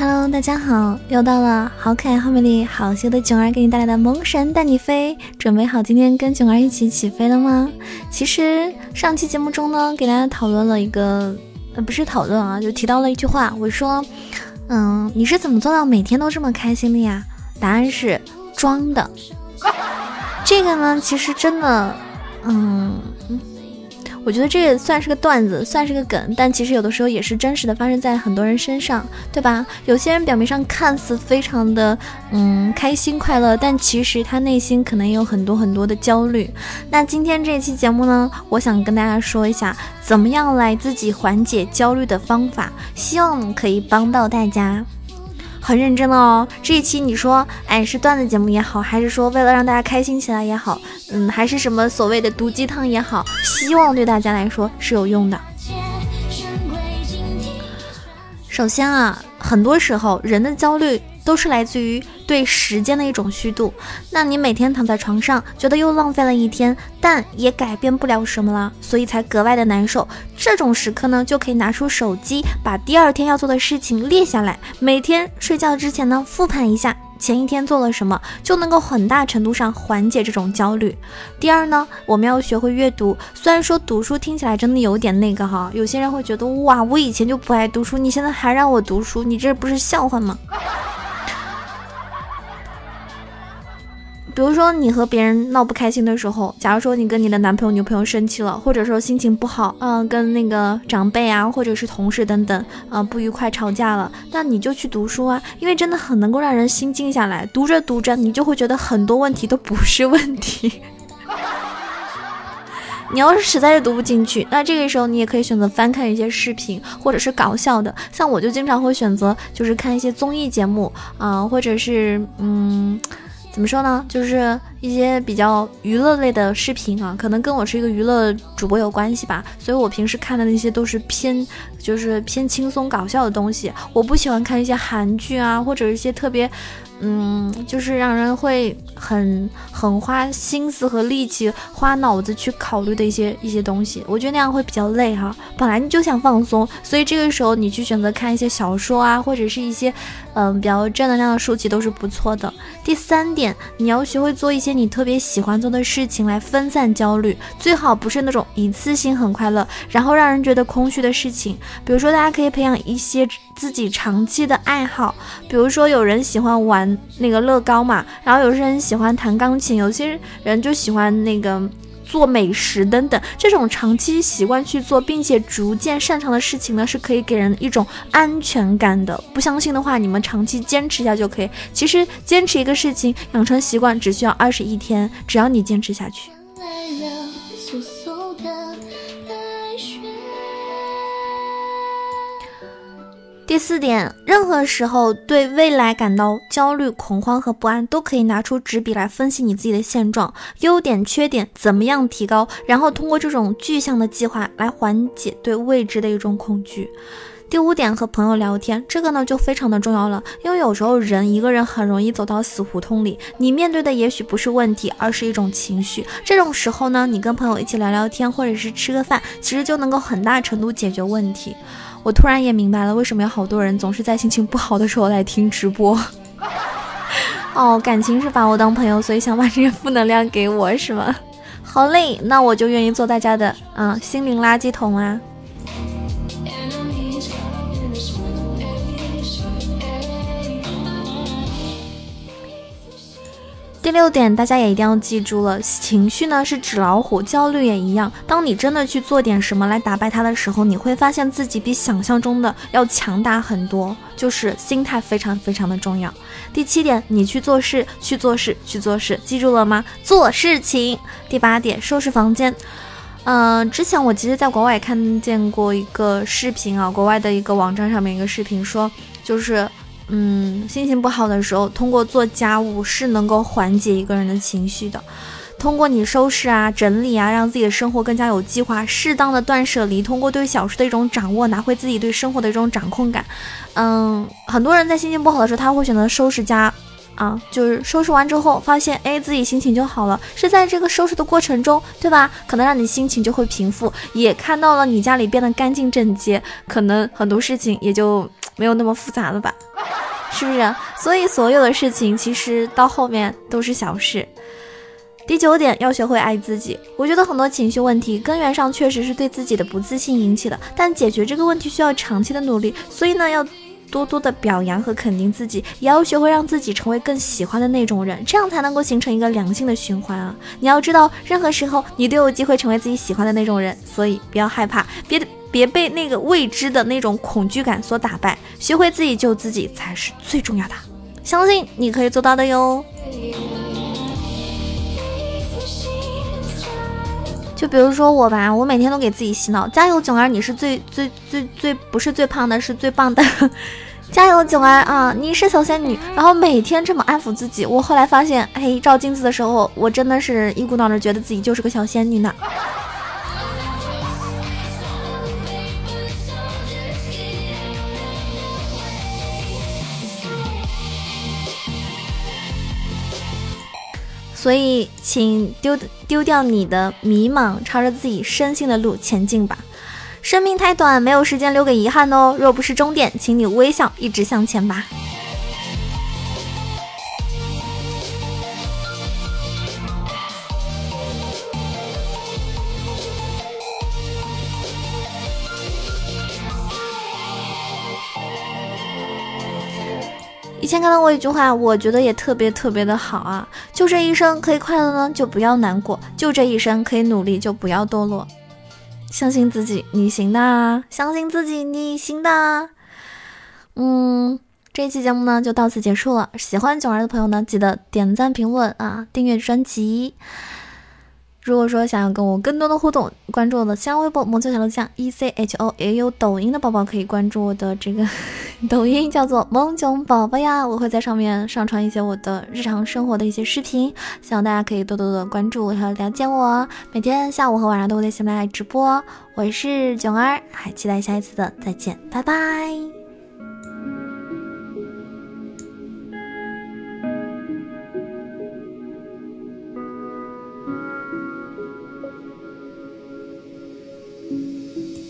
Hello，大家好，又到了好可爱、好美丽、好羞的囧儿给你带来的萌神带你飞，准备好今天跟囧儿一起起飞了吗？其实上期节目中呢，给大家讨论了一个，呃，不是讨论啊，就提到了一句话，我说，嗯，你是怎么做到每天都这么开心的呀？答案是装的。这个呢，其实真的，嗯。我觉得这也算是个段子，算是个梗，但其实有的时候也是真实的发生在很多人身上，对吧？有些人表面上看似非常的嗯开心快乐，但其实他内心可能也有很多很多的焦虑。那今天这期节目呢，我想跟大家说一下，怎么样来自己缓解焦虑的方法，希望可以帮到大家。很认真的哦，这一期你说，哎，是段子节目也好，还是说为了让大家开心起来也好，嗯，还是什么所谓的毒鸡汤也好，希望对大家来说是有用的。首先啊，很多时候人的焦虑。都是来自于对时间的一种虚度。那你每天躺在床上，觉得又浪费了一天，但也改变不了什么了，所以才格外的难受。这种时刻呢，就可以拿出手机，把第二天要做的事情列下来，每天睡觉之前呢，复盘一下前一天做了什么，就能够很大程度上缓解这种焦虑。第二呢，我们要学会阅读。虽然说读书听起来真的有点那个哈，有些人会觉得哇，我以前就不爱读书，你现在还让我读书，你这不是笑话吗？比如说，你和别人闹不开心的时候，假如说你跟你的男朋友、女朋友生气了，或者说心情不好，嗯，跟那个长辈啊，或者是同事等等，啊，不愉快吵架了，那你就去读书啊，因为真的很能够让人心静下来。读着读着，你就会觉得很多问题都不是问题。你要是实在是读不进去，那这个时候你也可以选择翻看一些视频，或者是搞笑的。像我就经常会选择，就是看一些综艺节目啊，或者是嗯。怎么说呢？就是一些比较娱乐类的视频啊，可能跟我是一个娱乐主播有关系吧，所以我平时看的那些都是偏，就是偏轻松搞笑的东西。我不喜欢看一些韩剧啊，或者一些特别。嗯，就是让人会很很花心思和力气、花脑子去考虑的一些一些东西，我觉得那样会比较累哈。本来你就想放松，所以这个时候你去选择看一些小说啊，或者是一些嗯比较正能量的书籍都是不错的。第三点，你要学会做一些你特别喜欢做的事情来分散焦虑，最好不是那种一次性很快乐，然后让人觉得空虚的事情。比如说，大家可以培养一些自己长期的爱好，比如说有人喜欢玩。那个乐高嘛，然后有些人喜欢弹钢琴，有些人就喜欢那个做美食等等。这种长期习惯去做，并且逐渐擅长的事情呢，是可以给人一种安全感的。不相信的话，你们长期坚持一下就可以。其实坚持一个事情，养成习惯只需要二十一天，只要你坚持下去。第四点，任何时候对未来感到焦虑、恐慌和不安，都可以拿出纸笔来分析你自己的现状、优点、缺点，怎么样提高，然后通过这种具象的计划来缓解对未知的一种恐惧。第五点，和朋友聊天，这个呢就非常的重要了，因为有时候人一个人很容易走到死胡同里，你面对的也许不是问题，而是一种情绪。这种时候呢，你跟朋友一起聊聊天，或者是吃个饭，其实就能够很大程度解决问题。我突然也明白了，为什么有好多人总是在心情不好的时候来听直播。哦，感情是把我当朋友，所以想把这些负能量给我，是吗？好嘞，那我就愿意做大家的啊心灵垃圾桶啊。第六点，大家也一定要记住了，情绪呢是纸老虎，焦虑也一样。当你真的去做点什么来打败它的时候，你会发现自己比想象中的要强大很多。就是心态非常非常的重要。第七点，你去做事，去做事，去做事，记住了吗？做事情。第八点，收拾房间。嗯，之前我其实在国外看见过一个视频啊，国外的一个网站上面一个视频说，就是。嗯，心情不好的时候，通过做家务是能够缓解一个人的情绪的。通过你收拾啊、整理啊，让自己的生活更加有计划，适当的断舍离，通过对小事的一种掌握，拿回自己对生活的一种掌控感。嗯，很多人在心情不好的时候，他会选择收拾家，啊，就是收拾完之后，发现哎，自己心情就好了。是在这个收拾的过程中，对吧？可能让你心情就会平复，也看到了你家里变得干净整洁，可能很多事情也就没有那么复杂了吧。是不是？所以所有的事情其实到后面都是小事。第九点，要学会爱自己。我觉得很多情绪问题根源上确实是对自己的不自信引起的，但解决这个问题需要长期的努力。所以呢，要多多的表扬和肯定自己，也要学会让自己成为更喜欢的那种人，这样才能够形成一个良性的循环啊！你要知道，任何时候你都有机会成为自己喜欢的那种人，所以不要害怕，别别被那个未知的那种恐惧感所打败，学会自己救自己才是最重要的。相信你可以做到的哟。就比如说我吧，我每天都给自己洗脑，加油囧儿，你是最最最最不是最胖的，是最棒的，加油囧儿啊，你是小仙女。然后每天这么安抚自己，我后来发现，哎，照镜子的时候，我真的是一股脑的觉得自己就是个小仙女呢。所以，请丢丢掉你的迷茫，朝着自己深心的路前进吧。生命太短，没有时间留给遗憾哦。若不是终点，请你微笑，一直向前吧。以前看到过一句话，我觉得也特别特别的好啊！就这一生可以快乐呢，就不要难过；就这一生可以努力，就不要堕落。相信自己，你行的！相信自己，你行的！嗯，这一期节目呢就到此结束了。喜欢囧儿的朋友呢，记得点赞、评论啊，订阅专辑。如果说想要跟我更多的互动，关注我的新浪微博“萌球小鹿酱 E C H O”，也有抖音的宝宝可以关注我的这个 抖音，叫做“萌囧宝宝”呀。我会在上面上传一些我的日常生活的一些视频，希望大家可以多多的关注和了解我。每天下午和晚上都会在喜马拉雅直播，我是囧儿，还期待下一次的再见，拜拜。